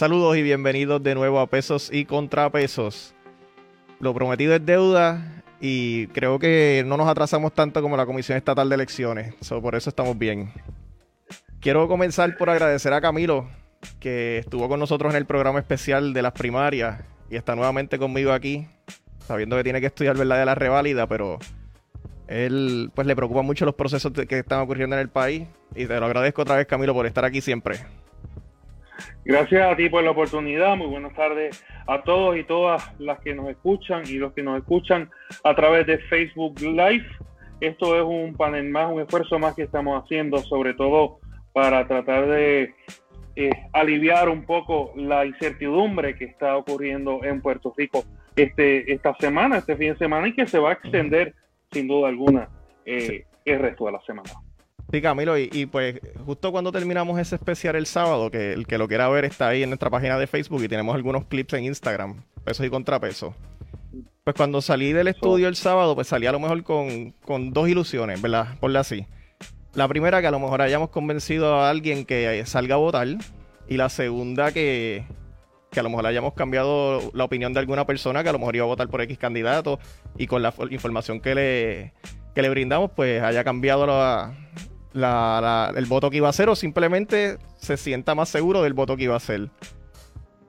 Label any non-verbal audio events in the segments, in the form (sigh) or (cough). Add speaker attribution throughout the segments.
Speaker 1: Saludos y bienvenidos de nuevo a Pesos y Contrapesos. Lo prometido es deuda y creo que no nos atrasamos tanto como la Comisión Estatal de Elecciones. por eso estamos bien. Quiero comenzar por agradecer a Camilo, que estuvo con nosotros en el programa especial de las primarias y está nuevamente conmigo aquí, sabiendo que tiene que estudiar verdad de la reválida, pero él pues le preocupa mucho los procesos que están ocurriendo en el país y te lo agradezco otra vez Camilo por estar aquí siempre.
Speaker 2: Gracias a ti por la oportunidad. Muy buenas tardes a todos y todas las que nos escuchan y los que nos escuchan a través de Facebook Live. Esto es un panel más, un esfuerzo más que estamos haciendo, sobre todo para tratar de eh, aliviar un poco la incertidumbre que está ocurriendo en Puerto Rico este, esta semana, este fin de semana, y que se va a extender sin duda alguna eh, el resto de la semana.
Speaker 1: Sí, Camilo, y, pues justo cuando terminamos ese especial el sábado, que el que lo quiera ver está ahí en nuestra página de Facebook y tenemos algunos clips en Instagram, pesos y contrapesos. Pues cuando salí del estudio el sábado, pues salí a lo mejor con, con dos ilusiones, ¿verdad? Ponle así. La primera, que a lo mejor hayamos convencido a alguien que salga a votar. Y la segunda, que, que a lo mejor hayamos cambiado la opinión de alguna persona que a lo mejor iba a votar por X candidato y con la información que le, que le brindamos, pues haya cambiado la, el voto que iba a hacer o simplemente se sienta más seguro del voto que iba a hacer.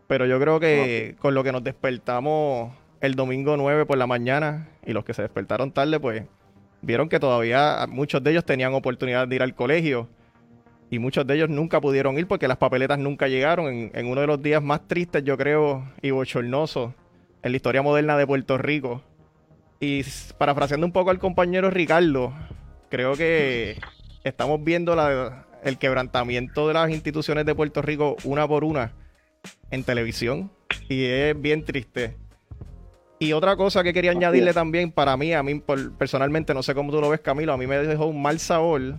Speaker 1: Pero yo creo que con lo que nos despertamos el domingo 9 por la mañana y los que se despertaron tarde, pues vieron que todavía muchos de ellos tenían oportunidad de ir al colegio y muchos de ellos nunca pudieron ir porque las papeletas nunca llegaron en, en uno de los días más tristes, yo creo, y bochornosos en la historia moderna de Puerto Rico. Y parafraseando un poco al compañero Ricardo, creo que estamos viendo el quebrantamiento de las instituciones de Puerto Rico una por una en televisión y es bien triste. Y otra cosa que quería añadirle también para mí, a mí personalmente, no sé cómo tú lo ves Camilo, a mí me dejó un mal sabor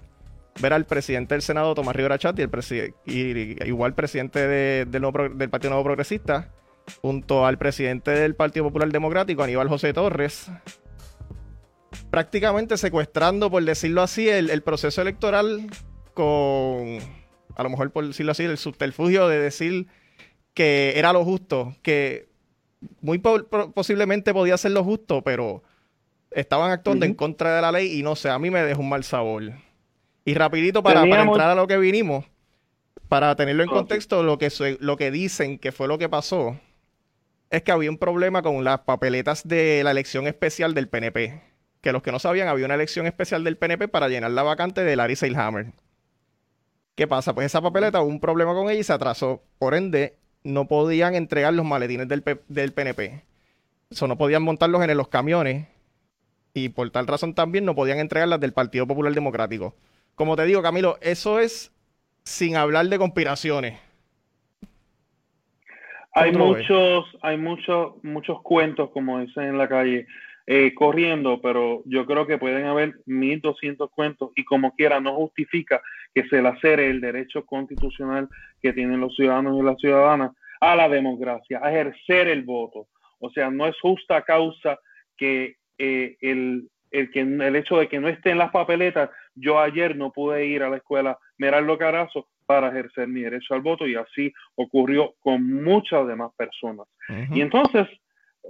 Speaker 1: ver al presidente del Senado, Tomás Rivera Chat, y, el y igual presidente del, del Partido Nuevo Progresista, junto al presidente del Partido Popular Democrático, Aníbal José Torres, prácticamente secuestrando, por decirlo así, el, proceso electoral con, a lo mejor por decirlo así, el subterfugio de decir que era lo justo, que muy posiblemente podía ser lo justo, pero estaban actuando en contra de la ley y no sé, a mí me dejó un mal sabor. Y rapidito para, entrar a lo que vinimos, para tenerlo en contexto, lo que, lo que dicen que fue lo que pasó, es que había un problema con las papeletas de la elección especial del PNP que los que no sabían, había una elección especial del PNP para llenar la vacante de Larry Seilhammer. ¿Qué pasa? Pues esa papeleta hubo un problema con ella y se atrasó. Por ende, no podían entregar los maletines del, del PNP. Eso no podían montarlos en los camiones. Y por tal razón también no podían entregarlas del Partido Popular Democrático. Como te digo, Camilo, eso es sin hablar de conspiraciones.
Speaker 2: Hay muchos, hay muchos, muchos cuentos, como dicen en la calle, eh, corriendo, pero yo creo que pueden haber 1.200 cuentos y como quiera no justifica que se lacere el derecho constitucional que tienen los ciudadanos y las ciudadanas a la democracia, a ejercer el voto. O sea, no es justa causa que eh, el, el, que el hecho de que no esté en las papeletas, yo ayer no pude ir a la escuela Meraldo Carazo para ejercer mi derecho al voto y así ocurrió con muchas demás personas. Y entonces,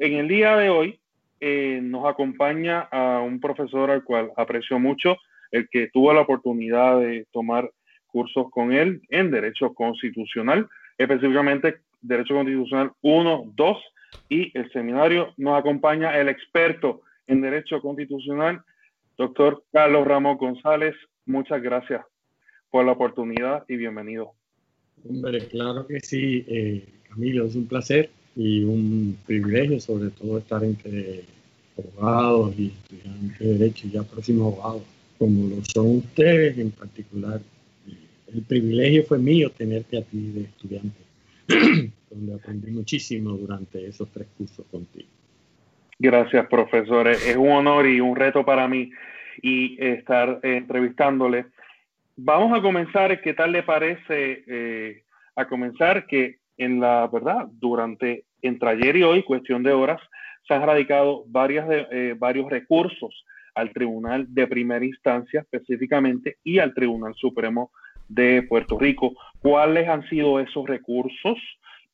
Speaker 2: en el día de hoy, eh, nos acompaña a un profesor al cual aprecio mucho, el que tuvo la oportunidad de tomar cursos con él en Derecho Constitucional, específicamente Derecho Constitucional 1, 2 y el seminario nos acompaña el experto en Derecho Constitucional, doctor Carlos Ramos González. Muchas gracias por la oportunidad y bienvenido.
Speaker 3: Hombre, claro que sí, eh, Camilo, es un placer y un privilegio sobre todo estar entre abogados y estudiantes de derecho y ya próximos abogados, como lo son ustedes en particular. El privilegio fue mío tenerte a ti de estudiante, (clears throat) donde aprendí muchísimo durante esos tres cursos contigo.
Speaker 2: Gracias, profesor. Es un honor y un reto para mí y estar entrevistándole. Vamos a comenzar. ¿Qué tal le parece eh, a comenzar que en la verdad, durante entre ayer y hoy, cuestión de horas, se han radicado eh, varios recursos al Tribunal de Primera Instancia específicamente y al Tribunal Supremo de Puerto Rico. ¿Cuáles han sido esos recursos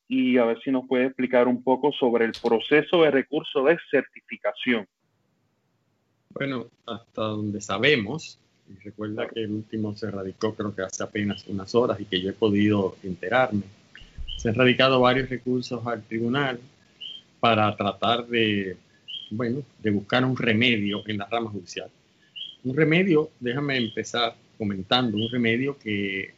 Speaker 2: y a ver si nos puede explicar un poco sobre el proceso de recurso de certificación.
Speaker 3: Bueno, hasta donde sabemos, y recuerda que el último se radicó creo que hace apenas unas horas y que yo he podido enterarme, se han radicado varios recursos al tribunal para tratar de, bueno, de buscar un remedio en la rama judicial. Un remedio, déjame empezar comentando, un remedio que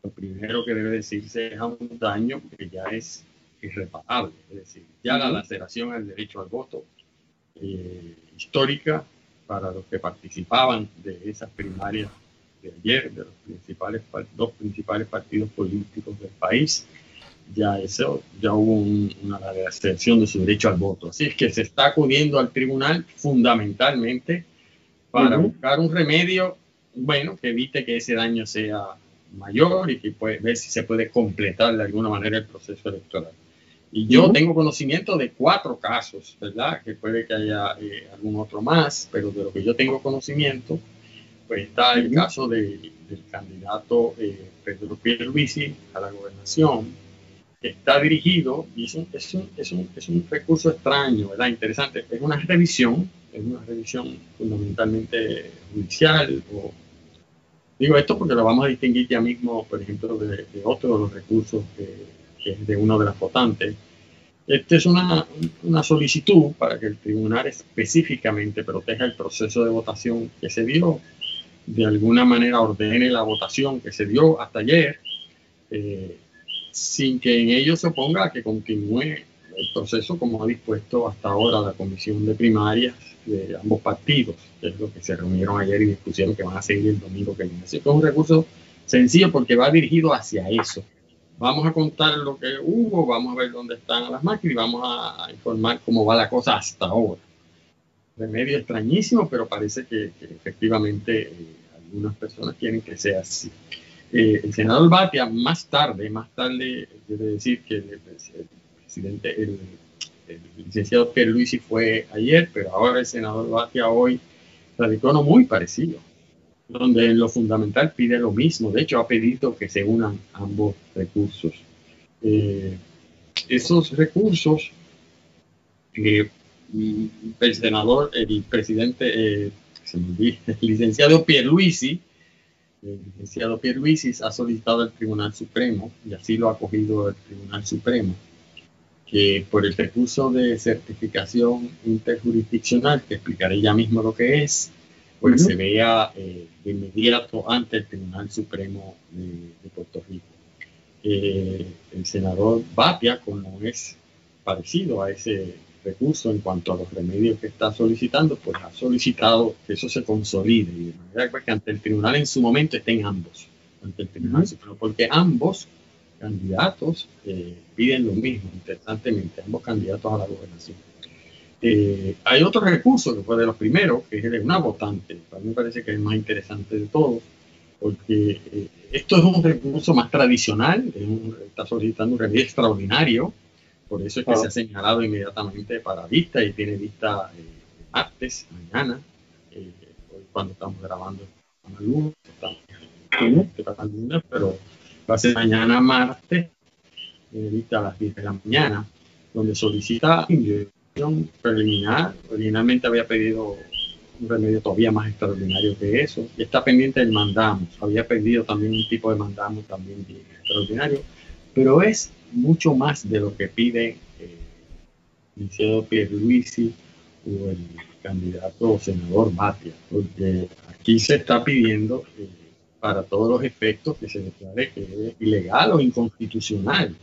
Speaker 3: lo primero que debe decirse es a un daño que ya es irreparable, es decir, ya la laceración al derecho al voto eh, histórica para los que participaban de esas primarias de ayer, de los principales, dos principales partidos políticos del país, ya eso, ya hubo una laceración de su derecho al voto. Así es que se está acudiendo al tribunal fundamentalmente para buscar un remedio, bueno, que evite que ese daño sea mayor y que puede ver si se puede completar de alguna manera el proceso electoral. Y yo tengo conocimiento de cuatro casos, ¿verdad? Que puede que haya eh, algún otro más, pero de lo que yo tengo conocimiento, pues está el caso del candidato eh, Pedro Pierluisi a la gobernación, está dirigido, y es un, es, un, es, un, es un recurso extraño, ¿verdad? Interesante. Es una revisión, es una revisión fundamentalmente judicial o Digo esto porque lo vamos a distinguir ya mismo, por ejemplo, de, otro de los recursos que, es de uno de las votantes. Esta es una, una, solicitud para que el tribunal específicamente proteja el proceso de votación que se dio, de alguna manera ordene la votación que se dio hasta ayer, eh, sin que en ello se oponga a que continúe el proceso como ha dispuesto hasta ahora la Comisión de Primarias de ambos partidos, que es lo que se reunieron ayer y discutieron que van a seguir el domingo que viene. Así es un recurso sencillo porque va dirigido hacia eso. Vamos a contar lo que hubo, vamos a ver dónde están las máquinas y vamos a, informar cómo va la cosa hasta ahora. Remedio extrañísimo, pero parece que, efectivamente eh, algunas personas quieren que sea así. Eh, el senador Batia más tarde, más tarde, quiere decir que el, presidente, el licenciado Pierluisi fue ayer, pero ahora el senador Batia hoy radicó uno muy parecido, donde en lo fundamental pide lo mismo. De hecho, ha pedido que se unan ambos recursos. Eh, esos recursos, eh, el senador, el presidente, eh, (laughs) el licenciado Pierluisi, el licenciado Pierluisi ha solicitado al Tribunal Supremo, y así lo ha acogido el Tribunal Supremo, que por el recurso de certificación interjurisdiccional, que explicaré ya mismo lo que es, pues se vea eh, de inmediato ante el Tribunal Supremo de, Puerto Rico. Eh, el senador Batia, como es parecido a ese recurso en cuanto a los remedios que está solicitando, pues ha solicitado que eso se consolide y de manera que ante el tribunal en su momento estén ambos, ante el Tribunal Supremo, porque ambos candidatos eh, piden lo mismo, interesantemente, ambos candidatos a la gobernación. Eh, hay otro recurso que fue de los primeros, que es el de una votante. Para mí me parece que es el más interesante de todos, porque eh, esto es un recurso más tradicional, está solicitando un remedio extraordinario, por eso es que se ha señalado inmediatamente para vista y tiene vista martes, mañana, cuando estamos grabando a luz, estamos, pero va a ser mañana martes, eh, a las 10 de la mañana, donde solicita inyección preliminar. Originalmente había pedido un remedio todavía más extraordinario que eso. Y está pendiente del mandamos. Había pedido también un tipo de mandamos también extraordinario. Pero es mucho más de lo que pide eh, Pierluisi o el candidato senador. Porque aquí se está pidiendo... Eh, para todos los efectos que se declare que es ilegal o inconstitucional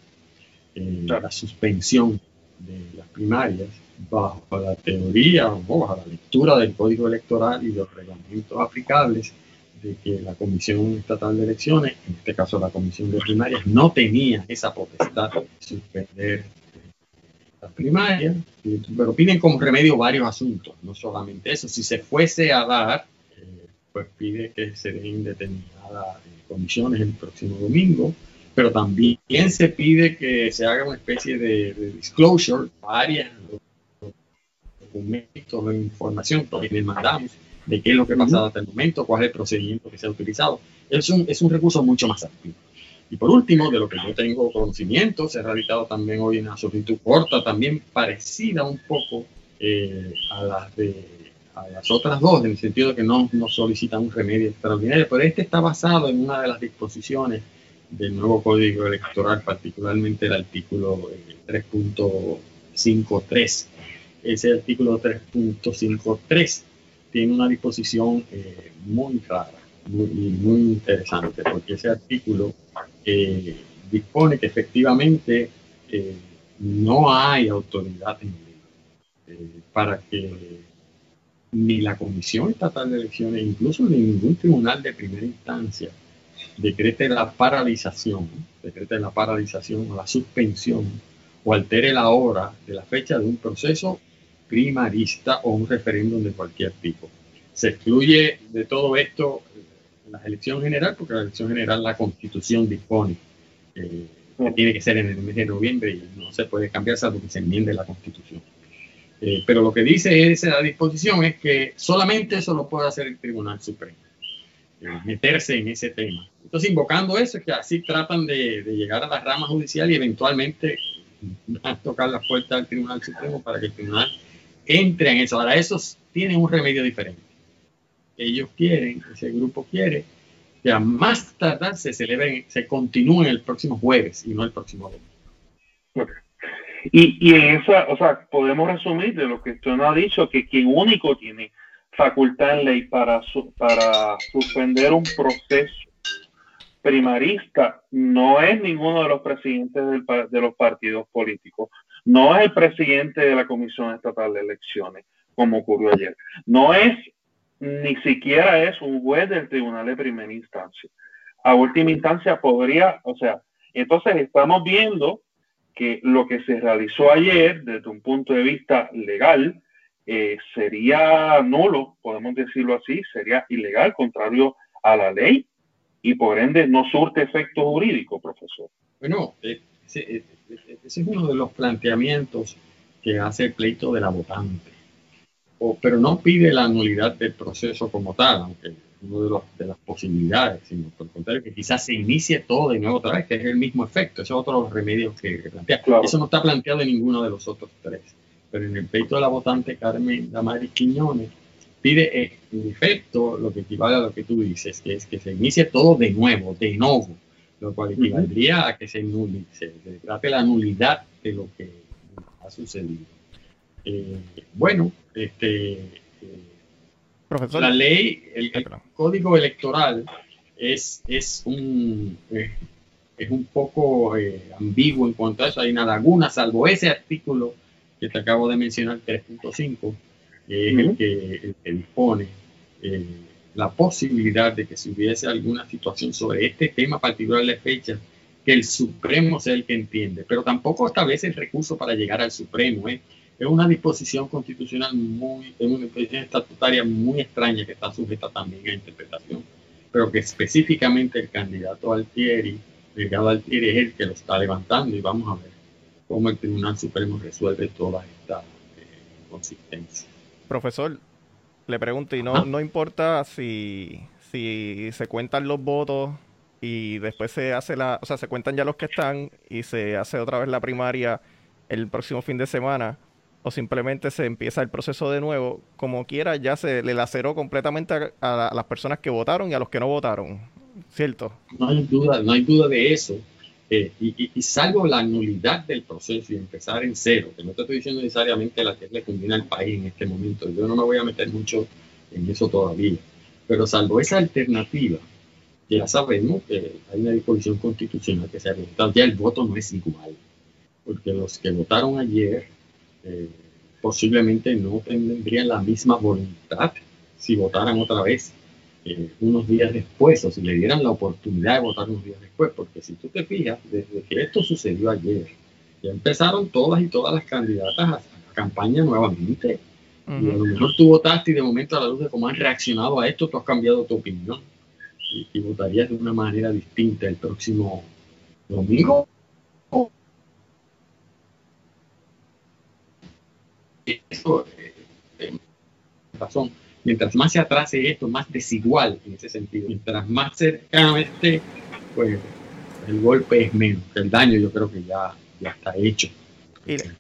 Speaker 3: eh, la suspensión de las primarias bajo la teoría o bajo la lectura del Código Electoral y los reglamentos aplicables de que la Comisión Estatal de Elecciones, en este caso la Comisión de Primarias, no tenía esa potestad de suspender las primarias, pero piden como remedio varios asuntos, no solamente eso, si se fuese a dar pues pide que se den determinadas eh, el próximo domingo, pero también se pide que se haga una especie de, disclosure, varias documentos o información que le mandamos de qué es lo que ha pasado hasta el momento, cuál es el procedimiento que se ha utilizado. Es un, es un recurso mucho más activo. Y por último, de lo que yo tengo conocimiento, se ha radicado también hoy una solicitud corta, también parecida un poco eh, a las de a las otras dos, en el sentido de que no, no solicitan un remedio extraordinario, pero este está basado en una de las disposiciones del nuevo código electoral, particularmente el artículo 3.53. Eh, Ese artículo 3.53 tiene una disposición eh, muy rara, muy, muy interesante, porque ese artículo eh, dispone que efectivamente no hay autoridad en para que ni la Comisión Estatal de Elecciones, incluso ni ningún tribunal de primera instancia, decrete la paralización, decrete la paralización o la suspensión o altere la hora de la fecha de un proceso primarista o un referéndum de cualquier tipo. Se excluye de todo esto la elección general, porque la elección general la constitución dispone eh, que tiene que ser en el mes de noviembre y no se puede cambiar salvo que se enmiende la constitución. Eh, pero lo que dice esa disposición es que solamente eso lo puede hacer el Tribunal Supremo, eh, meterse en ese tema. Entonces, invocando eso, es que así tratan de, llegar a la rama judicial y eventualmente tocar la puerta del Tribunal Supremo para que el Tribunal entre en eso. Ahora, esos tienen un remedio diferente. Ellos quieren, ese grupo quiere, que a más tardar se celebren, se continúen el próximo jueves y no el próximo domingo.
Speaker 2: Y, y en esa, o sea, podemos resumir de lo que usted nos ha dicho, que quien único tiene facultad en ley para, para suspender un proceso primarista no es ninguno de los presidentes de los partidos políticos, no es el presidente de la Comisión Estatal de Elecciones, como ocurrió ayer, no es ni siquiera es un juez del Tribunal de Primera Instancia. A última instancia podría, o sea, entonces estamos viendo que lo que se realizó ayer desde un punto de vista legal eh, sería nulo, podemos decirlo así, sería ilegal, contrario a la ley y por ende no surte efecto jurídico, profesor.
Speaker 3: Bueno, eh, ese, es uno de los planteamientos que hace el pleito de la votante, o, pero no pide la nulidad del proceso como tal, aunque una de, las posibilidades, sino por el contrario, que quizás se inicie todo de nuevo otra vez, que es el mismo efecto. Ese es otro de los remedios que, plantea. Eso no está planteado en ninguno de los otros tres. Pero en el peito de la votante Carmen Damaris Quiñones pide eh, en efecto lo que equivale a lo que tú dices, que es que se inicie todo de nuevo, de nuevo, lo cual equivaldría a que se, se, trate la nulidad de lo que ha sucedido. Eh, bueno, este, eh, la ley, el, código electoral es, es, un, eh, es un poco eh, ambiguo en cuanto a eso. Hay una laguna, salvo ese artículo que te acabo de mencionar, 3.5, que es el, que, dispone eh, la posibilidad de que si hubiese alguna situación sobre este tema particular de fecha, que el Supremo sea el que entiende, pero tampoco establece el recurso para llegar al Supremo. ¿eh? es una disposición constitucional muy, es una disposición estatutaria muy extraña que está sujeta también a interpretación, pero que específicamente el candidato Altieri, Delgado Altieri, es el que lo está levantando y vamos a ver cómo el Tribunal Supremo resuelve todas estas eh, inconsistencias.
Speaker 1: Profesor, le pregunto, y no, no importa si, si se cuentan los votos y después se hace la, o sea, se cuentan ya los que están y se hace otra vez la primaria el próximo fin de semana o simplemente se empieza el proceso de nuevo, como quiera, ya se le laceró completamente a, las personas que votaron y a los que no votaron, ¿cierto?
Speaker 3: No hay duda, no hay duda de eso. Eh, y, salvo la nulidad del proceso y empezar en cero, que no te estoy diciendo necesariamente la que le conviene al país en este momento, yo no me voy a meter mucho en eso todavía, pero salvo esa alternativa, ya sabemos que hay una disposición constitucional que se ha realizado, ya el voto no es igual, porque los que votaron ayer eh, posiblemente no tendrían la misma voluntad si votaran otra vez eh, unos días después o si le dieran la oportunidad de votar unos días después, porque si tú te fijas, desde que esto sucedió ayer, ya empezaron todas y todas las candidatas a, campaña nuevamente. Y a lo mejor tú votaste y de momento a la luz de cómo han reaccionado a esto, tú has cambiado tu opinión y, y votarías de una manera distinta el próximo domingo. Eso, eh, eh, razón, mientras más se atrase esto, más desigual en ese sentido. Mientras más cercano esté, pues el golpe es menos, el daño yo creo que ya, ya está hecho.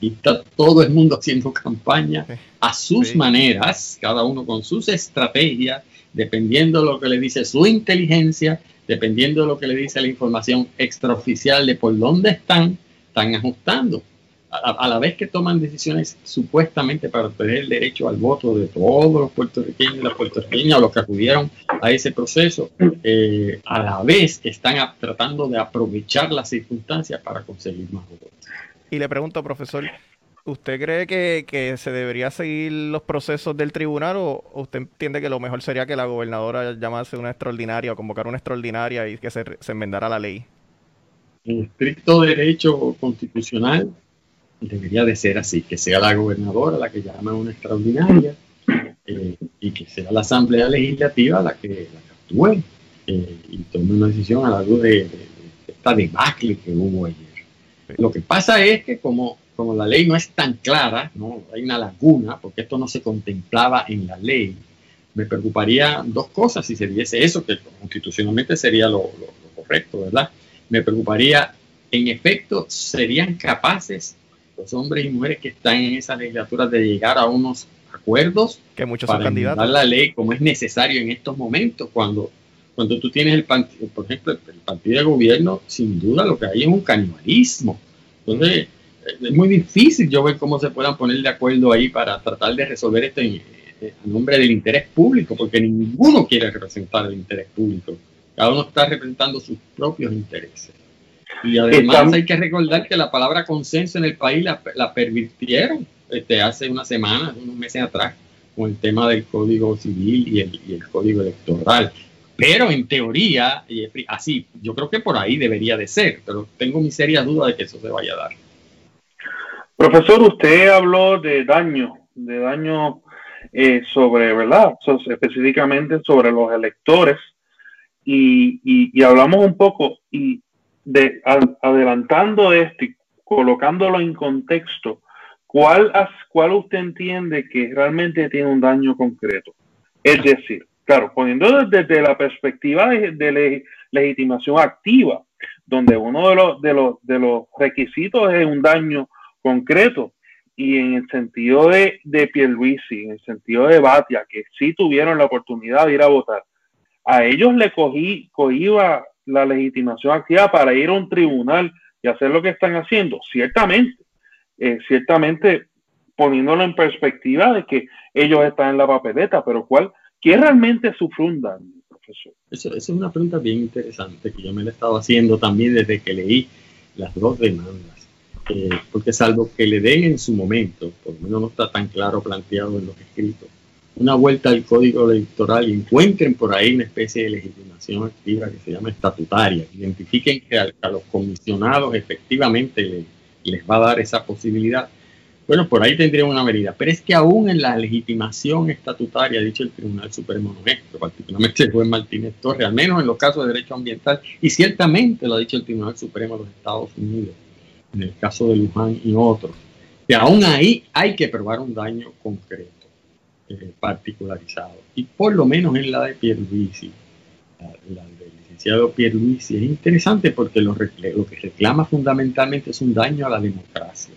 Speaker 3: Y está todo el mundo haciendo campaña a sus maneras, cada uno con sus estrategias, dependiendo de lo que le dice su inteligencia, dependiendo de lo que le dice la información extraoficial de por dónde están, están ajustando. A, la vez que toman decisiones supuestamente para obtener el derecho al voto de todos los puertorriqueños y las puertorriqueñas los que acudieron a ese proceso, eh, a la vez que están tratando de aprovechar las circunstancias para conseguir más votos.
Speaker 1: Y le pregunto, profesor, ¿usted cree que, se debería seguir los procesos del tribunal o, usted entiende que lo mejor sería que la gobernadora llamase una extraordinaria o convocar una extraordinaria y que se, se enmendara la ley?
Speaker 3: En estricto derecho constitucional debería de ser así, que sea la gobernadora la que llame a una extraordinaria eh, y que sea la Asamblea Legislativa la que, la actúe eh, y tome una decisión a la luz de, esta debacle que hubo ayer. Lo que pasa es que como, como la ley no es tan clara, ¿no? hay una laguna, porque esto no se contemplaba en la ley, me preocuparía dos cosas si se diese eso, que constitucionalmente sería lo, correcto, ¿verdad? Me preocuparía, en efecto, serían capaces los hombres y mujeres que están en esas legislaturas de llegar a unos acuerdos
Speaker 1: que muchos
Speaker 3: para
Speaker 1: candidatos.
Speaker 3: la ley como es necesario en estos momentos, cuando cuando tú tienes el partido, por ejemplo, el, partido de gobierno, sin duda lo que hay es un canibalismo. Entonces, es muy difícil yo ver cómo se puedan poner de acuerdo ahí para tratar de resolver esto en, eh, a nombre del interés público, porque ninguno quiere representar el interés público. Cada uno está representando sus propios intereses. Y además hay que recordar que la palabra consenso en el país la, la pervirtieron este, hace unas semanas, unos meses atrás, con el tema del Código Civil y el, y el Código Electoral. Pero en teoría, así, yo creo que por ahí debería de ser, pero tengo mi seria duda de que eso se vaya a dar.
Speaker 2: Profesor, usted habló de daño, de daño eh, sobre, ¿verdad? específicamente sobre los electores y, hablamos un poco y de adelantando esto y colocándolo en contexto, ¿cuál, ¿cuál usted entiende que realmente tiene un daño concreto? Es decir, Claro, poniendo desde, la perspectiva de, legitimación activa, donde uno de los, de, los, de los requisitos es un daño concreto, y en el sentido de, de Pierluisi, en el sentido de Batia, que sí tuvieron la oportunidad de ir a votar, a ellos le cogí, cogía la legitimación activa para ir a un tribunal y hacer lo que están haciendo, ciertamente, eh, ciertamente poniéndolo en perspectiva de que ellos están en la papeleta, pero ¿cuál? ¿Qué realmente sufre un daño, profesor?
Speaker 3: Eso, es una pregunta bien interesante que yo me la he estado haciendo también desde que leí las dos demandas. Eh, porque salvo que le den en su momento, por lo menos no está tan claro planteado en los escritos, una vuelta al código electoral y encuentren por ahí una especie de legitimación activa que se llama estatutaria, identifiquen que a, los comisionados efectivamente les va a dar esa posibilidad, bueno, por ahí tendría una medida. Pero es que aún en la legitimación estatutaria, ha dicho el Tribunal Supremo nuestro, particularmente el juez Martínez Torres, al menos en los casos de derecho ambiental, y ciertamente lo ha dicho el Tribunal Supremo de los Estados Unidos, en el caso de Luján y otros, que aún ahí hay que probar un daño concreto, eh, particularizado. Y por lo menos en la de Pierluisi, la, la del licenciado Pierluisi, es interesante porque lo que reclama fundamentalmente es un daño a la democracia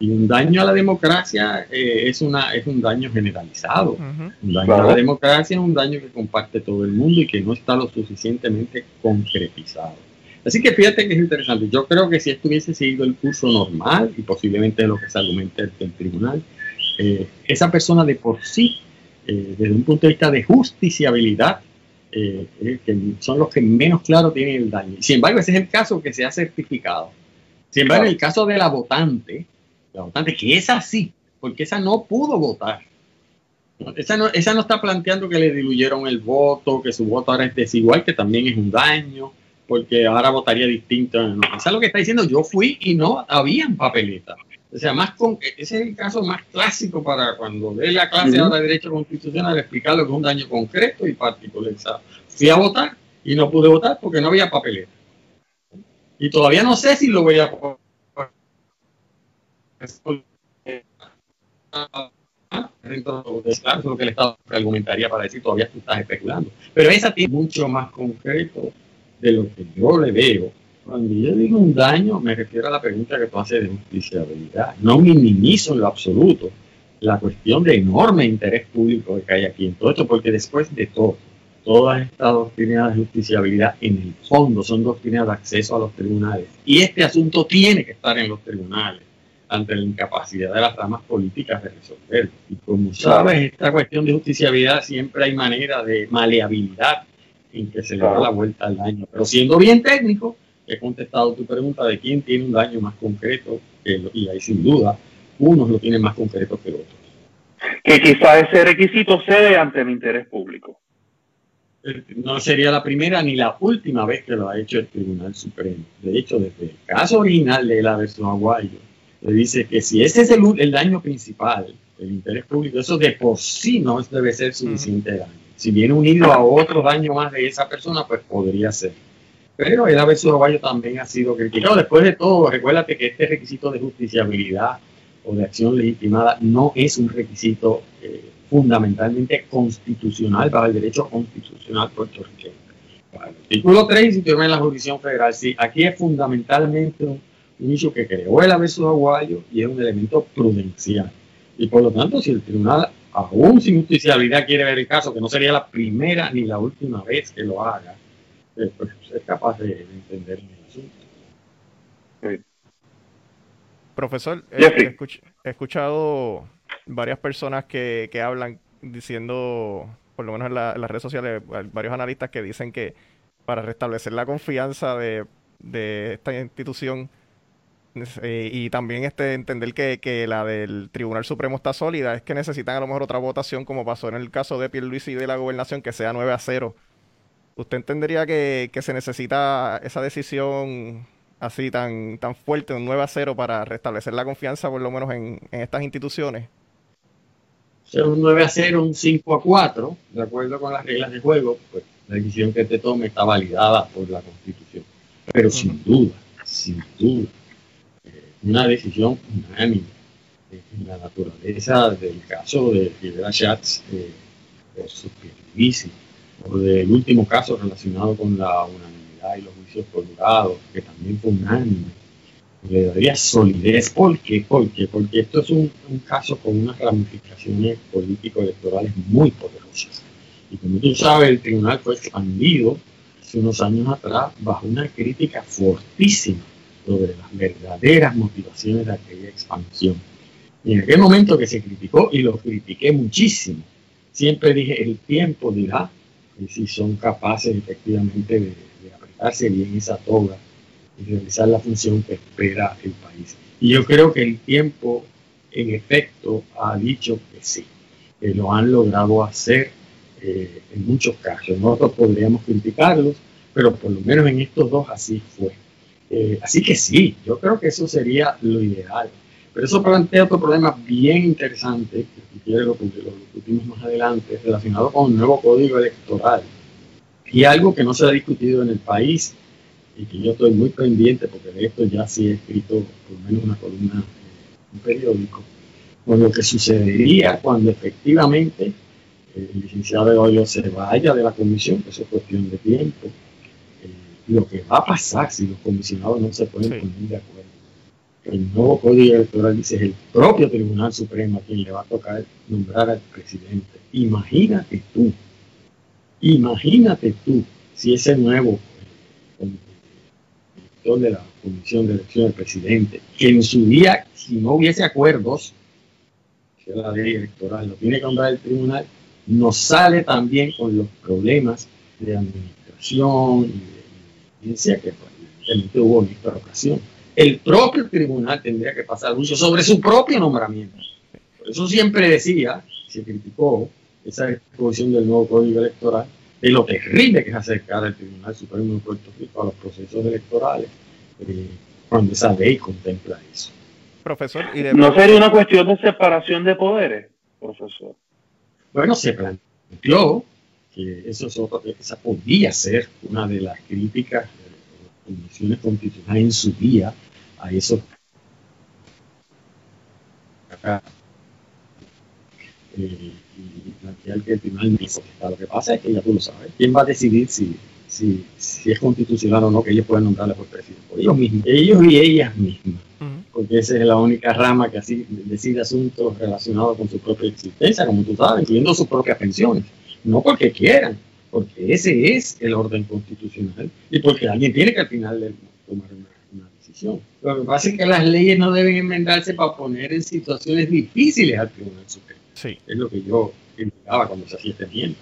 Speaker 3: y un daño a la democracia eh, es, una, es un daño generalizado. Un daño a la democracia es un daño que comparte todo el mundo y que no está lo suficientemente concretizado. Así que fíjate que es interesante. Yo creo que si esto hubiese seguido el curso normal, y posiblemente lo que se argumenta el tribunal, eh, esa persona de por sí, eh, desde un punto de vista de justiciabilidad, que son los que menos claro tienen el daño. Sin embargo, ese es el caso que se ha certificado. Sin embargo, en el caso de la votante, la votante, que es así, porque esa no pudo votar. Esa no, esa no está planteando que le diluyeron el voto, que su voto ahora es desigual, que también es un daño, porque ahora votaría distinto. No, esa es lo que está diciendo, yo fui y no habían papeletas. O sea, más con, ese es el caso más clásico para cuando ve la clase ahora de Derecho Constitucional explicar lo que es un daño concreto y particularizado. Fui a votar y no pude votar porque no había papeleta. Y todavía no sé si lo voy a claro, lo que el Estado argumentaría para decir todavía tú estás especulando. Pero esa tiene mucho más concreto de lo que yo le veo Cuando yo digo un daño, me refiero a la pregunta que tú haces de justiciabilidad. No minimizo en lo absoluto la cuestión de enorme interés público que hay aquí en todo esto, porque después de todo, todas estas doctrinas de justiciabilidad en el fondo son doctrinas de acceso a los tribunales. Y este asunto tiene que estar en los tribunales ante la incapacidad de las ramas políticas de resolverlo. Y como sabes, esta cuestión de justiciabilidad siempre hay manera de maleabilidad en que se le da la vuelta al daño. Pero siendo bien técnico, he contestado tu pregunta de quién tiene un daño más concreto, y ahí sin duda, unos lo tienen más concreto que otros.
Speaker 2: Que quizás ese requisito cede ante el interés público.
Speaker 3: Eh, no sería la primera ni la última vez que lo ha hecho el Tribunal Supremo. De hecho, desde el caso original de la versión Aguayo, le dice que si ese es el, el, daño principal, el interés público, eso de por sí no debe ser suficiente daño. Si viene unido a otro daño más de esa persona, pues podría ser. Pero el Averso Aguayo también ha sido criticado. Después de todo, recuérdate que este requisito de justiciabilidad o de acción legitimada no es un requisito eh, fundamentalmente constitucional para el derecho constitucional puertorriqueño. Artículo 3, si en la jurisdicción federal, sí, aquí es fundamentalmente un, inicio que creó el aviso aguayo y es un elemento prudencial. Y por lo tanto, si el tribunal, aún sin justiciabilidad, quiere ver el caso, que no sería la primera ni la última vez que lo haga, eh, pues es capaz de, entender el asunto.
Speaker 1: Profesor, he, escuchado varias personas que, hablan diciendo, por lo menos en, las redes sociales, varios analistas que dicen que para restablecer la confianza de, esta institución eh, y también este entender que, la del Tribunal Supremo está sólida, es que necesitan a lo mejor otra votación, como pasó en el caso de Pierluisi y de la gobernación, que sea 9 a 0. ¿Usted entendería que, que se necesita esa decisión así tan, tan fuerte, un 9 a 0 para restablecer la confianza por lo menos en, estas instituciones?
Speaker 3: Un 9 a 0, un 5 a 4, de acuerdo con las reglas de juego, pues la decisión que te tome está validada por la Constitución. Pero sin duda, sin duda, eh, una decisión unánime en la naturaleza del caso de Rivera Schatz eh, versus del último caso relacionado con la unanimidad y los juicios prolongados, que también fue unánime, le daría solidez. ¿Por qué? Porque, porque esto es un, caso con unas ramificaciones político-electorales muy poderosas. Y como tú sabes, el tribunal fue expandido hace unos años atrás bajo una crítica fortísima sobre las verdaderas motivaciones de aquella expansión. Y en aquel momento que se criticó, y lo critiqué muchísimo, siempre dije, el tiempo dirá si son capaces efectivamente de hace bien esa toga y realizar la función que espera el país. Y yo creo que el tiempo, en efecto, ha dicho que sí, que lo han logrado hacer eh, en muchos casos. Nosotros podríamos criticarlos, pero por lo menos en estos dos así fue. Eh, así que sí, yo creo que eso sería lo ideal. Pero eso plantea otro problema bien interesante, que quiero lo, lo discutimos más adelante, relacionado con un nuevo código electoral y algo que no se ha discutido en el país y que yo estoy muy pendiente porque de esto ya sí he escrito por lo menos una columna en un periódico, con lo que sucedería cuando efectivamente el licenciado de Hoyo se vaya de la comisión, que eso es cuestión de tiempo, eh, lo que va a pasar si los comisionados no se pueden poner de acuerdo. El nuevo código electoral dice es el propio Tribunal Supremo quien le va a tocar nombrar al presidente. Imagínate tú Imagínate tú si ese nuevo director de la Comisión de Elección del Presidente, que en su día, si no hubiese acuerdos, que la ley electoral lo tiene que nombrar el tribunal, nos sale también con los problemas de administración y de evidencia que evidentemente hubo en esta ocasión. El propio tribunal tendría que pasar juicio sobre su propio nombramiento. Por eso siempre decía, se criticó, esa exposición del nuevo código electoral, de lo terrible que es acercar al Tribunal Supremo de Puerto Rico a los procesos electorales, eh, cuando esa ley contempla eso.
Speaker 2: Profesor, ¿no sería una cuestión de separación de poderes, profesor?
Speaker 3: Bueno, se planteó que eso esa podía ser una de las críticas de condiciones constitucionales en su día a eso eh, y plantear que el tribunal Lo que pasa es que ya tú lo sabes. ¿Quién va a decidir si, si, si, es constitucional o no que ellos puedan nombrarle por presidente. Por ellos mismos, ellos y ellas mismas. Porque esa es la única rama que así decide asuntos relacionados con su propia existencia, como tú sabes, incluyendo sus propias pensiones. No porque quieran, porque ese es el orden constitucional y porque alguien tiene que al final tomar una, decisión. Lo que pasa es que las leyes no deben enmendarse para poner en situaciones difíciles al Tribunal Supremo.
Speaker 1: Sí.
Speaker 3: Es lo que yo indicaba cuando se hacía este enmienda.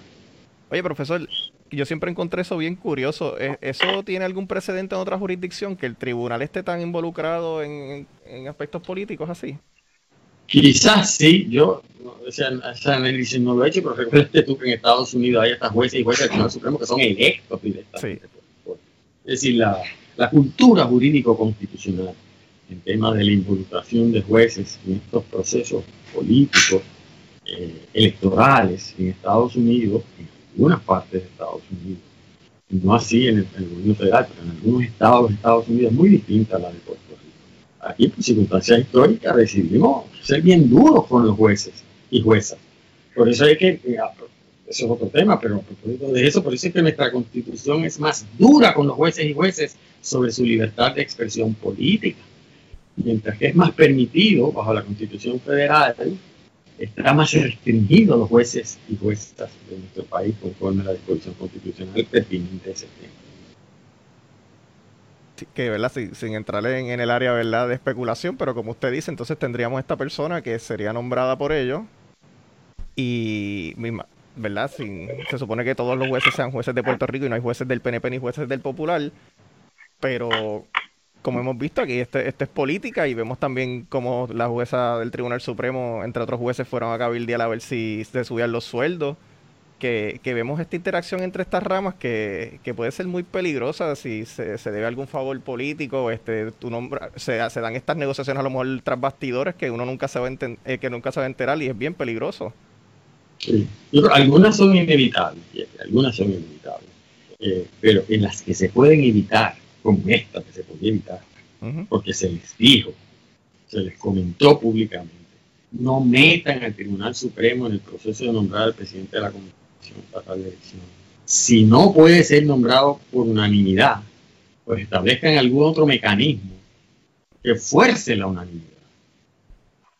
Speaker 1: Oye, profesor, yo siempre encontré eso bien curioso. ¿E-, ¿Eso tiene algún precedente en otra jurisdicción que el tribunal esté tan involucrado en, aspectos políticos así?
Speaker 3: Quizás sí, yo ese, análisis no lo he hecho, pero recuerda tú que en Estados Unidos hay estas jueces y jueces del Tribunal Supremo que son electos directamente. Es decir, la, la cultura jurídico-constitucional en temas de la involucración de jueces en estos procesos políticos, eh, electorales en Estados Unidos, algunas partes de Estados Unidos, no así en el, gobierno federal, pero en algunos estados de Estados Unidos es muy distinta a la de Puerto. Aquí, por circunstancias históricas, decidimos ser bien duros con los jueces y juezas. Por eso hay que, eh, ah, eso es otro tema, pero a propósito de eso, por eso es que nuestra constitución es más dura con los jueces y jueces sobre su libertad de expresión política. Mientras que es más permitido, bajo la constitución federal, está más restringido los jueces y juezas de nuestro país conforme a la disposición constitucional pertinente de tema.
Speaker 1: Que verdad sin, entrar en, el área verdad de especulación pero como usted dice entonces tendríamos esta persona que sería nombrada por ellos y misma verdad sin, se supone que todos los jueces sean jueces de Puerto Rico y no hay jueces del PNP ni jueces del Popular pero como hemos visto aquí, este, este, es política y vemos también cómo la jueza del Tribunal Supremo, entre otros jueces, fueron a cabildear a ver si se subían los sueldos. Que, vemos esta interacción entre estas ramas que, puede ser muy peligrosa si se, debe algún favor político, este, tu nombre, se, se dan estas negociaciones a lo mejor tras bastidores que uno nunca se va a, eh, que nunca se va a enterar y es bien peligroso.
Speaker 3: Sí. algunas son inevitables, algunas son inevitables, eh, pero en las que se pueden evitar, como esta que se podía evitar, porque se les dijo, se les comentó públicamente, no metan al Tribunal Supremo en el proceso de nombrar al presidente de la Comisión Si no puede ser nombrado por unanimidad, pues establezcan algún otro mecanismo que fuerce la unanimidad.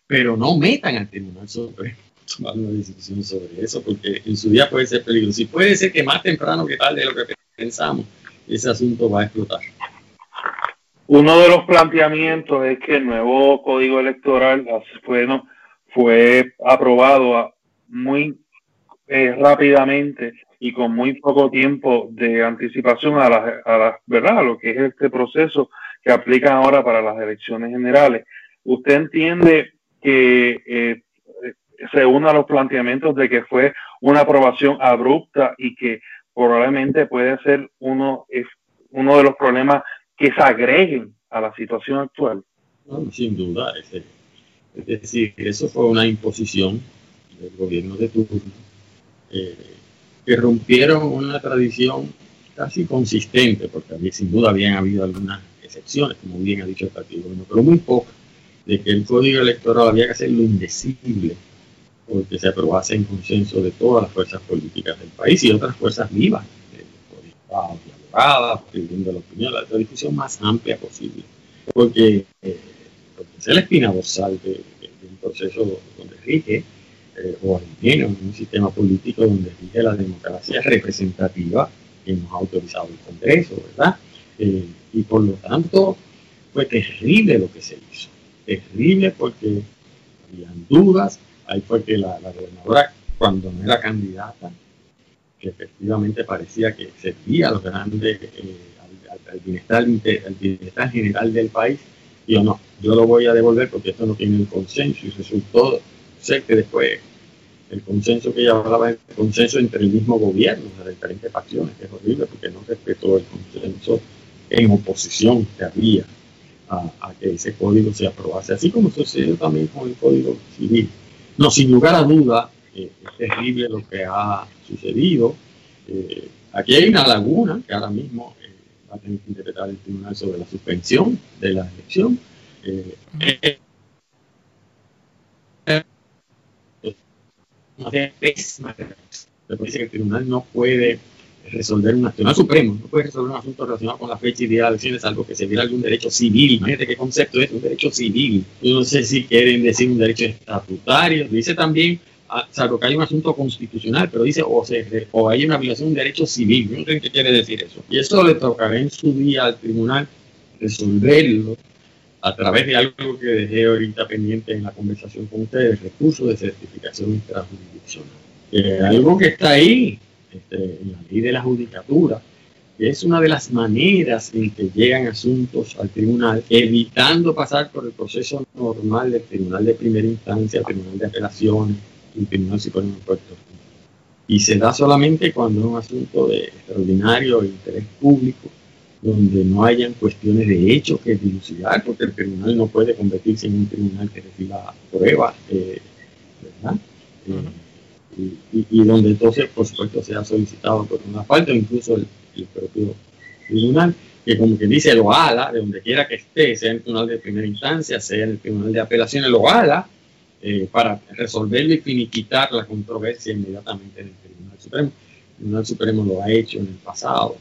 Speaker 3: Pero no metan al Tribunal Supremo (laughs) tomar una decisión sobre eso, porque en su día puede ser peligroso. Y puede ser que más temprano que tarde de lo que pensamos, ese asunto va a explotar.
Speaker 2: Uno de los planteamientos es que el nuevo código electoral fue, fue aprobado muy eh, rápidamente y con muy poco tiempo de anticipación a la, a verdad lo que es este proceso que aplican ahora para las elecciones generales. ¿Usted entiende que eh, se une a los planteamientos de que fue una aprobación abrupta y que probablemente puede ser uno, es uno de los problemas que se agreguen a la situación actual.
Speaker 3: sin duda, es, decir, eso fue una imposición del gobierno de turno eh, que rompieron una tradición casi consistente, porque había, sin duda habían habido algunas excepciones, como bien ha dicho el partido, pero muy pocas, de que el código electoral había que hacerlo indecible porque se aprobase en consenso de todas las fuerzas políticas del país y otras fuerzas vivas, abogados y pidiendo la opinión, la, discusión más amplia posible. Porque, eh, es la espina dorsal de, un proceso donde rige, eh, o al en un sistema político donde rige la democracia representativa que nos ha autorizado el Congreso, ¿verdad? Eh, y por lo tanto, fue terrible lo que se hizo. Terrible porque habían dudas, ahí fue que la, gobernadora, cuando no era candidata, que efectivamente parecía que servía a los grandes, eh, al, bienestar, al bienestar general del país, yo no, yo lo voy a devolver porque esto no tiene un consenso y resultó ser que después el consenso que ella hablaba es el consenso entre el mismo gobierno, de diferentes facciones, que es horrible porque no respetó el consenso en oposición que había a, a, que ese código se aprobase, así como sucedió también con el código civil. No, sin lugar a duda, eh, es terrible lo que ha sucedido. Eh, aquí hay una laguna que ahora mismo eh, va a tener que interpretar el tribunal sobre la suspensión de la elección. Me parece que el tribunal no puede resolver un Tribunal Supremo no puede resolver un asunto relacionado con la fecha y día de elecciones, algo que se viera algún derecho civil. Imagínate qué concepto es un derecho civil. Yo no sé si quieren decir un derecho estatutario. Dice también, ah, salvo que hay un asunto constitucional, pero dice o, se, o hay una violación de un derecho civil. Yo no sé qué quiere decir eso. Y eso le tocará en su día al tribunal resolverlo a través de algo que dejé ahorita pendiente en la conversación con ustedes, recurso de certificación intrajurisdiccional. Eh, algo que está ahí, este, en la ley de la judicatura, que es una de las maneras en que llegan asuntos al tribunal, evitando pasar por el proceso normal del tribunal de primera instancia, tribunal de apelaciones, el tribunal supremo de Puerto Rico. Y se da solamente cuando es un asunto de extraordinario interés público donde no hayan cuestiones de hecho que dilucidar, porque el tribunal no puede convertirse en un tribunal que reciba pruebas, eh, ¿verdad? Eh, y, donde entonces, por supuesto, sea solicitado por una parte, o incluso el, propio tribunal, que como que dice lo ala, de donde quiera que esté, sea en el tribunal de primera instancia, sea en el tribunal de apelaciones, lo ala, eh, para resolverlo y finiquitar la controversia inmediatamente en el Tribunal Supremo. El Tribunal Supremo lo ha hecho en el pasado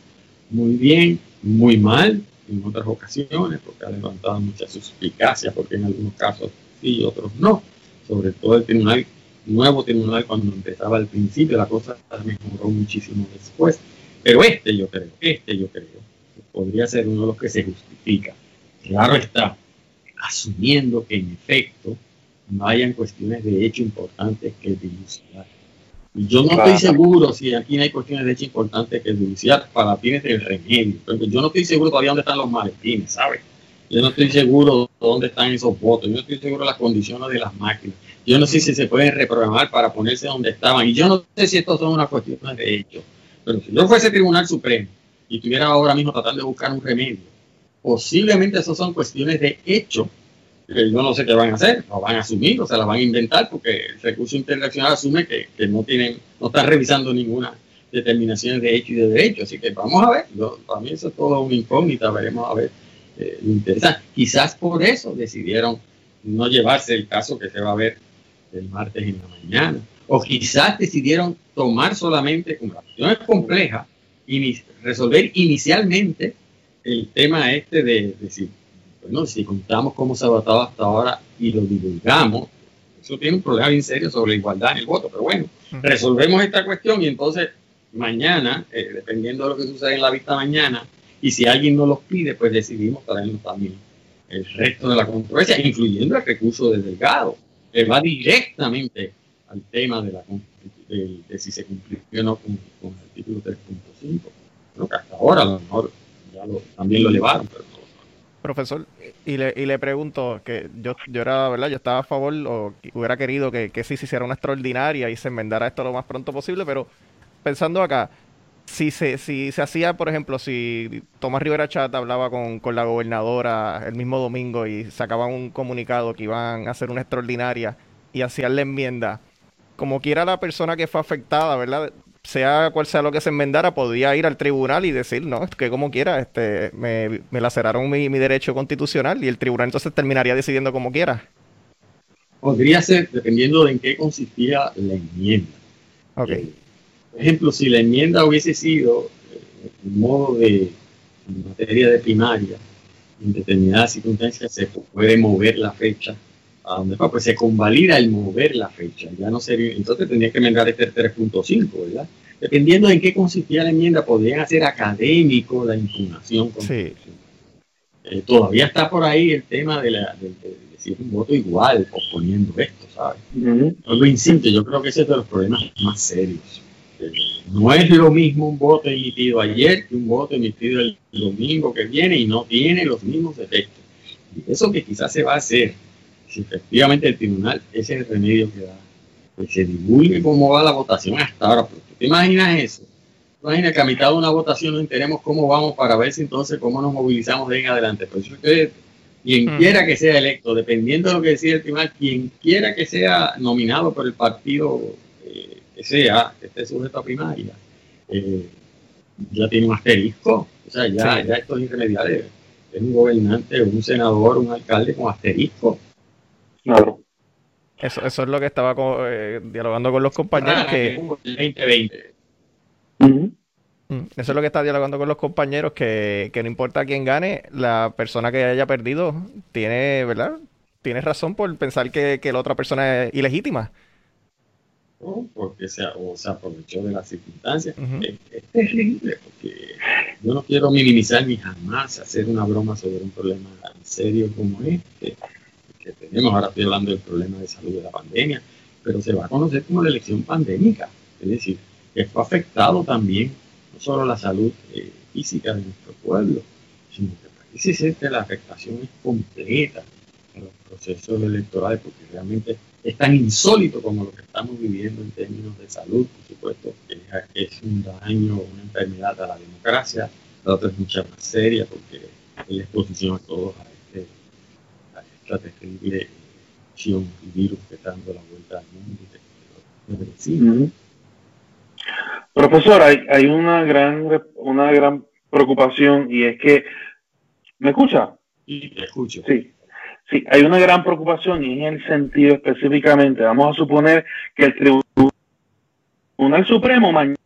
Speaker 3: muy bien, muy mal en otras ocasiones, porque ha levantado mucha suspicacia, porque en algunos casos sí, otros no. Sobre todo el tribunal, nuevo tribunal, cuando empezaba al principio, la cosa mejoró muchísimo después. Pero este yo creo, este yo creo, podría ser uno de los que se justifica. Claro está, asumiendo que en efecto no hayan cuestiones de hecho importantes que dilucidar yo no estoy seguro si aquí hay cuestiones de hecho importantes que denunciar para fines del remedio. yo no estoy seguro todavía dónde están los maletines, ¿sabes? Yo no estoy seguro dónde están esos votos. Yo no estoy seguro de las condiciones de las máquinas. Yo no sé si se pueden reprogramar para ponerse donde estaban. Y yo no sé si estos son unas cuestiones de hecho. Pero si yo fuese Tribunal Supremo y estuviera ahora mismo tratando de buscar un remedio, posiblemente esas son cuestiones de hecho yo no sé qué van a hacer, lo van a asumir o se la van a inventar porque el recurso internacional asume que, no tienen, no están revisando ninguna determinación de hecho y de derecho. Así que vamos a ver, para mí eso es todo una incógnita, veremos a ver. Eh, interesante. Quizás por eso decidieron no llevarse el caso que se va a ver el martes en la mañana. O quizás decidieron tomar solamente, como la cuestión es compleja, y resolver inicialmente el tema este de contamos cómo se ha votado hasta ahora y lo divulgamos, eso tiene un problema bien serio sobre la igualdad en el voto. Pero bueno, resolvemos esta cuestión y entonces mañana, eh, dependiendo de lo que suceda en la vista mañana, y si alguien no los pide, pues decidimos traernos también el resto de la controversia, incluyendo el recurso del Delgado, que va directamente al tema de, la, de, si se cumplió o no con, el artículo 3.5. Creo que hasta ahora a lo mejor ya lo, también lo elevaron, pero
Speaker 1: profesor, y le, y le pregunto que yo, yo era, ¿verdad? Yo estaba a favor o hubiera querido que, que sí se hiciera una extraordinaria y se enmendara esto lo más pronto posible, pero pensando acá, si se, si se hacía, por ejemplo, si Tomás Rivera Chat hablaba con, con la gobernadora el mismo domingo y sacaban un comunicado que iban a hacer una extraordinaria y hacían la enmienda, como quiera la persona que fue afectada, ¿verdad? Sea cual sea lo que se enmendara, podía ir al tribunal y decir, no, que como quiera, este, me, me laceraron mi, mi, derecho constitucional y el tribunal entonces terminaría decidiendo como quiera.
Speaker 3: Podría ser, dependiendo de en qué consistía la enmienda.
Speaker 1: Ok. Eh,
Speaker 3: por ejemplo, si la enmienda hubiese sido eh, en modo de materia de primaria, en determinadas circunstancias se puede mover la fecha a donde va, pues se convalida el mover la fecha. Ya no sería, entonces tendría que enmendar este 3.5, ¿verdad? Dependiendo en qué consistía la enmienda, podrían hacer académico la impugnación.
Speaker 1: Sí.
Speaker 3: Eh, todavía está por ahí el tema de, la, decir un voto igual, posponiendo esto, ¿sabes? Yo lo insisto, yo creo que ese es de los problemas más serios. Eh, no es lo mismo un voto emitido ayer que un voto emitido el domingo que viene y no tiene los mismos efectos. Y eso que quizás se va a hacer si efectivamente el tribunal ese es el remedio que da, que se divulgue cómo va la votación hasta ahora. ¿Te imaginas eso? ¿Te imaginas que a mitad de una votación no enteremos cómo vamos para ver si entonces cómo nos movilizamos de en adelante? Pues eso que quien hmm. quiera que sea electo, dependiendo de lo que decida el tribunal, quien quiera que sea nominado por el partido eh, que sea, que esté sujeto a primaria, eh, ya tiene un asterisco. O sea, ya, ya esto es irremediable. Es un gobernante, un senador, un alcalde con asterisco.
Speaker 2: Claro.
Speaker 1: Eso, eso es lo que estaba eh, dialogando con los compañeros. Ah, que...
Speaker 3: 2020.
Speaker 1: Mm, eso es lo que está dialogando con los compañeros, que, que no importa quién gane, la persona que haya perdido tiene, ¿verdad? Tiene razón por pensar que, que la otra persona es ilegítima
Speaker 3: porque se, o se aprovechó de las circunstancias. es, terrible, porque yo no quiero minimizar ni jamás hacer una broma sobre un problema tan serio como este que tenemos. Ahora estoy hablando del problema de salud de la pandemia, pero se va a conocer como la elección pandémica. Es decir, esto ha afectado también no solo la salud eh, física de nuestro pueblo, sino que parece ser que la afectación es completa a los procesos electorales, porque realmente es tan insólito como lo que estamos viviendo en términos de salud, por supuesto, que es un daño, una enfermedad a la democracia, la otra es mucha más seria porque es la exposición a todos a esta terrible infección y virus que está dando la vuelta al
Speaker 2: mundo. Profesor, hay, hay una gran una gran preocupación y es que ¿me escucha?
Speaker 3: Sí, te escucho.
Speaker 2: Sí. Sí, hay una gran preocupación y en el sentido específicamente, vamos a suponer que el Tribunal Supremo mañana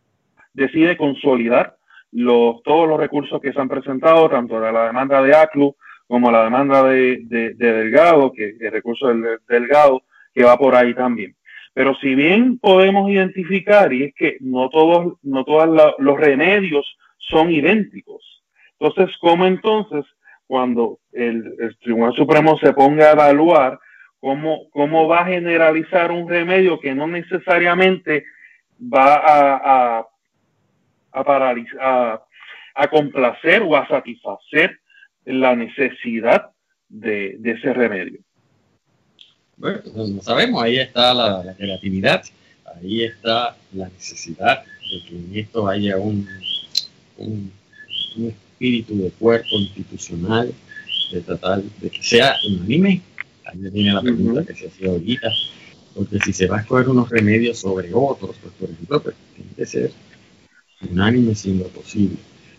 Speaker 2: decide consolidar los, todos los recursos que se han presentado, tanto de la demanda de ACLU como la demanda de, Delgado, que el recurso del Delgado, que va por ahí también. Pero si bien podemos identificar, y es que no todos, no todos los remedios son idénticos. Entonces, ¿cómo entonces cuando el, Tribunal Supremo se ponga a evaluar cómo, cómo va a generalizar un remedio que no necesariamente va a, a, a paralizar, a, complacer o a satisfacer la necesidad de, ese remedio.
Speaker 3: Bueno, pues no sabemos, ahí está la, creatividad, ahí está la necesidad de que en esto haya un, un espíritu de cuerpo institucional, de tratar de que sea unánime. Ahí viene la pregunta que se hacía ahorita, porque si se va a escoger unos remedios sobre otros, pues por ejemplo, pues, tiene que ser unánime siendo posible.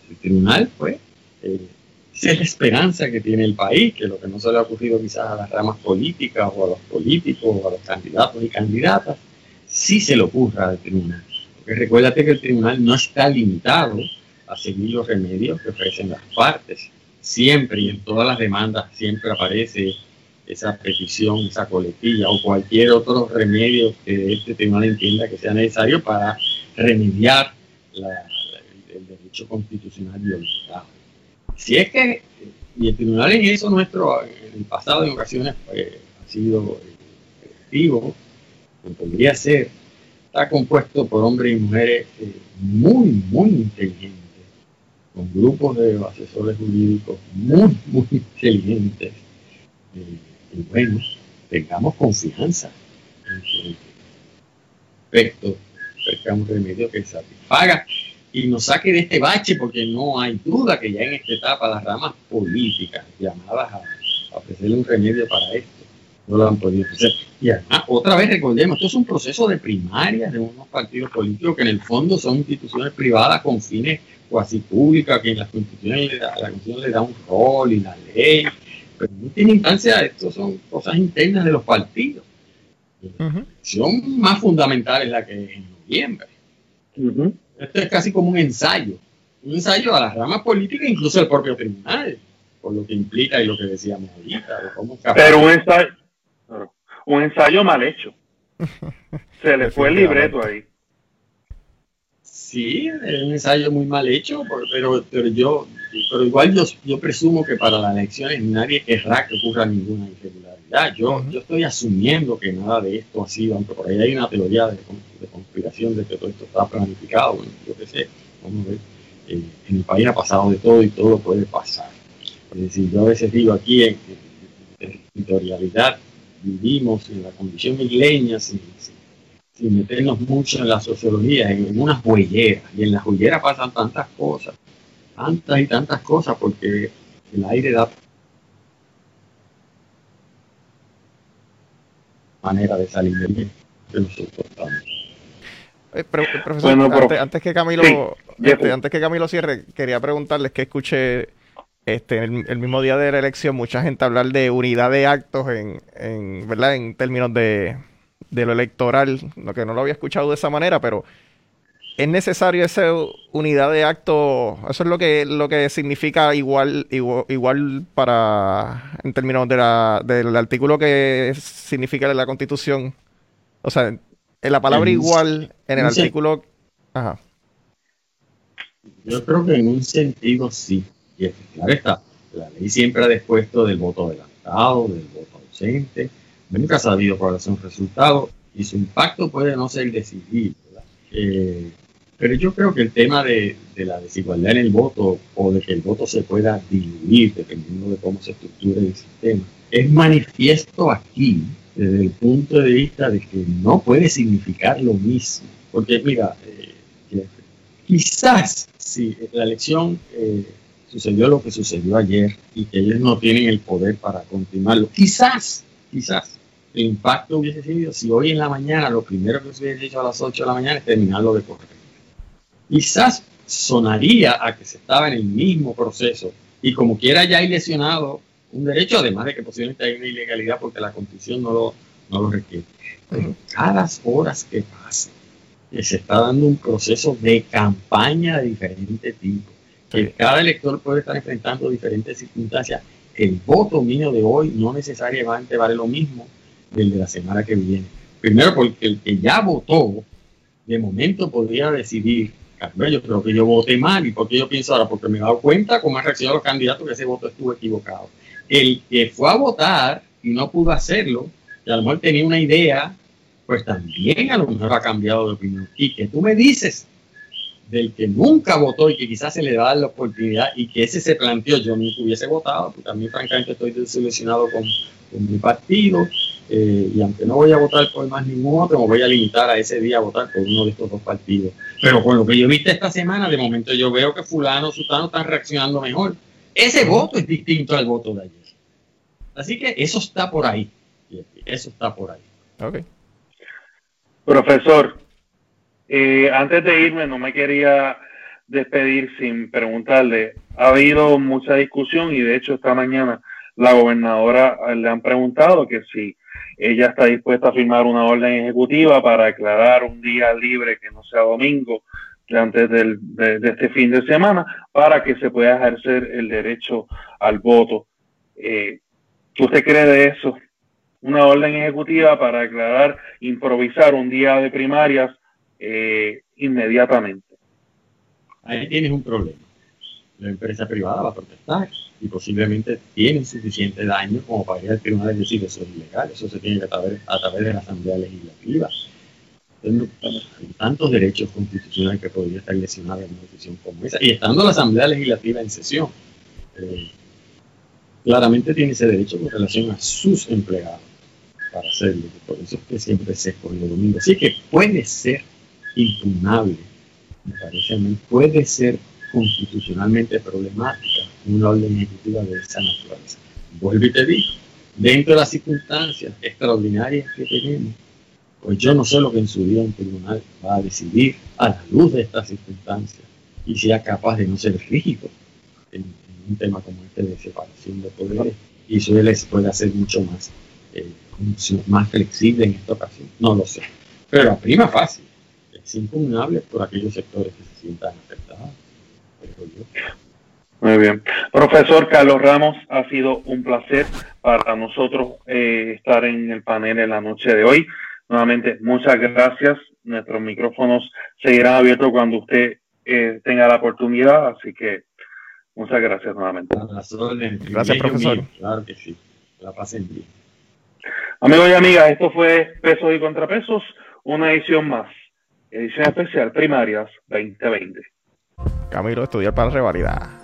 Speaker 3: El tribunal, pues, eh, esa es la esperanza que tiene el país, que lo que no se le ha ocurrido quizás a las ramas políticas o a los políticos o a los candidatos y candidatas, sí se le ocurra al tribunal. Porque recuérdate que el tribunal no está limitado a seguir los remedios que ofrecen las partes. Siempre y en todas las demandas siempre aparece esa petición, esa coletilla o cualquier otro remedio que este tribunal entienda que sea necesario para remediar el, derecho constitucional violentado. Si es que, y el tribunal en eso nuestro, en el pasado en ocasiones pues, ha sido efectivo, podría ser, está compuesto por hombres y mujeres eh, muy, muy inteligentes con grupos de asesores jurídicos muy, muy inteligentes eh, y buenos, tengamos confianza en que un remedio que satisfaga y nos saque de este bache, porque no hay duda que ya en esta etapa las ramas políticas llamadas a, ofrecerle un remedio para esto no lo han podido hacer. Y además, otra vez recordemos, esto es un proceso de primaria de unos partidos políticos que en el fondo son instituciones privadas con fines cuasi pública, que en la Constitución, le da, la Constitución le da un rol y la ley, pero no tiene instancia, esto son cosas internas de los partidos. Son más fundamental es la que es en noviembre. Esto es casi como un ensayo, un ensayo a las ramas políticas, incluso el propio tribunal, por lo que implica y lo que decíamos ahorita.
Speaker 2: pero un ensayo, un ensayo mal hecho. Se le fue el libreto ahí.
Speaker 3: Sí, es un ensayo muy mal hecho, pero, pero yo, pero igual yo, yo presumo que para las elecciones nadie querrá que ocurra ninguna irregularidad. Yo, yo estoy asumiendo que nada de esto ha sido, aunque por ahí hay una teoría de, conspiración de que todo esto está planificado, yo qué sé, vamos a ver. Eh, en el país ha pasado de todo y todo puede pasar. Es decir, yo a veces digo aquí en, territorialidad vivimos en la condición isleña sin, sin meternos mucho en la sociología, en, unas huelleras. Y en las huelleras pasan tantas cosas, tantas y tantas cosas, porque el aire da manera de salir de nosotros
Speaker 1: eh, profesor, antes, que Camilo, este, antes que Camilo cierre, quería preguntarles que escuché este, el, el, mismo día de la elección mucha gente hablar de unidad de actos en, en ¿verdad? En términos de, de lo electoral, lo que no lo había escuchado de esa manera, pero es necesario esa unidad de acto. Eso es lo que, lo que significa igual, igual, para, en términos de la, del artículo que significa la Constitución. O sea, en la palabra igual, en el artículo. Ajá.
Speaker 3: Yo creo que en un sentido sí. Y claro está, la ley siempre ha dispuesto del voto adelantado, del voto ausente. Nunca ha sabido cuál es un resultado y su impacto puede no ser decidido. Eh, pero yo creo que el tema de, la desigualdad en el voto o de que el voto se pueda diluir dependiendo de cómo se estructure el sistema es manifiesto aquí desde el punto de vista de que no puede significar lo mismo. Porque mira, eh, quizás si la elección eh, sucedió lo que sucedió ayer y que ellos no tienen el poder para continuarlo, quizás, quizás el impacto hubiese sido si hoy en la mañana lo primero que se hubiese hecho a las 8 de la mañana es terminarlo de correr. Quizás sonaría a que se estaba en el mismo proceso y como quiera ya hay lesionado un derecho, además de que posiblemente hay una ilegalidad porque la constitución no lo, no lo requiere. Pero cada horas que pasen, se está dando un proceso de campaña de diferente tipo, que cada elector puede estar enfrentando diferentes circunstancias. El voto mío de hoy no necesariamente vale lo mismo del de la semana que viene. Primero porque el que ya votó, de momento podría decidir, yo creo que yo voté mal, ¿y por qué yo pienso ahora? Porque me he dado cuenta cómo han reaccionado los candidatos que ese voto estuvo equivocado el que fue a votar y no pudo hacerlo, y a lo mejor tenía una idea, pues también a lo mejor ha cambiado de opinión. Y que tú me dices del que nunca votó y que quizás se le da la oportunidad y que ese se planteó, yo nunca hubiese votado, porque mí francamente estoy desilusionado con, con mi partido, eh, y aunque no voy a votar por más ningún otro, me voy a limitar a ese día a votar por uno de estos dos partidos. Pero con lo que yo viste esta semana, de momento yo veo que fulano, sutano están reaccionando mejor. Ese voto es distinto al voto de ayer. Así que eso está por ahí. Eso está por ahí.
Speaker 1: Ok.
Speaker 2: Profesor, eh, antes de irme, no me quería despedir sin preguntarle. Ha habido mucha discusión y de hecho esta mañana la gobernadora le han preguntado que si ella está dispuesta a firmar una orden ejecutiva para aclarar un día libre que no sea domingo antes del, de, este fin de semana para que se pueda ejercer el derecho al voto. Eh, ¿Qué usted cree de eso? Una orden ejecutiva para aclarar, improvisar un día de primarias eh, inmediatamente.
Speaker 3: Ahí tienes un problema. La empresa privada va a protestar y posiblemente tiene suficiente daño como para ir al tribunal y decir eso es ilegal, eso se tiene que través, a través de la Asamblea Legislativa hay tantos derechos constitucionales que podría estar lesionado en una decisión como esa. Y estando la Asamblea Legislativa en sesión, eh, claramente tiene ese derecho con relación a sus empleados para hacerlo. Por eso es que siempre se escoge el domingo. Así que puede ser impugnable, me parece a mí, puede ser constitucionalmente problemática una orden ejecutiva de esa naturaleza. Vuelvo y te digo, dentro de las circunstancias extraordinarias que tenemos, pues yo no sé lo que en su día un tribunal va a decidir a la luz de estas circunstancias y sea capaz de no ser rígido en, un tema como este de separación de poderes y les puede hacer mucho más, eh, más flexible en esta ocasión. No lo sé. Pero a prima fácil, es impugnable por aquellos sectores que se sientan afectados.
Speaker 2: Muy bien. Profesor Carlos Ramos, ha sido un placer para nosotros eh, estar en el panel en la noche de hoy. Nuevamente, muchas gracias. Nuestros micrófonos seguirán abiertos cuando usted eh, tenga la oportunidad, así que muchas gracias nuevamente.
Speaker 1: Gracias, profesor.
Speaker 3: Claro que sí. La pasen bien.
Speaker 2: Amigos y amigas, esto fue Pesos y Contrapesos, una edición más. Edición especial Primarias 2020.
Speaker 1: Camilo, estudiar para revalidar.